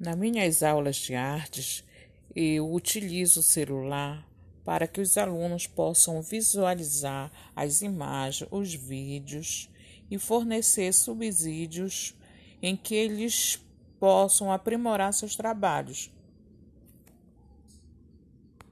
Nas minhas aulas de artes, eu utilizo o celular para que os alunos possam visualizar as imagens, os vídeos e fornecer subsídios em que eles possam aprimorar seus trabalhos.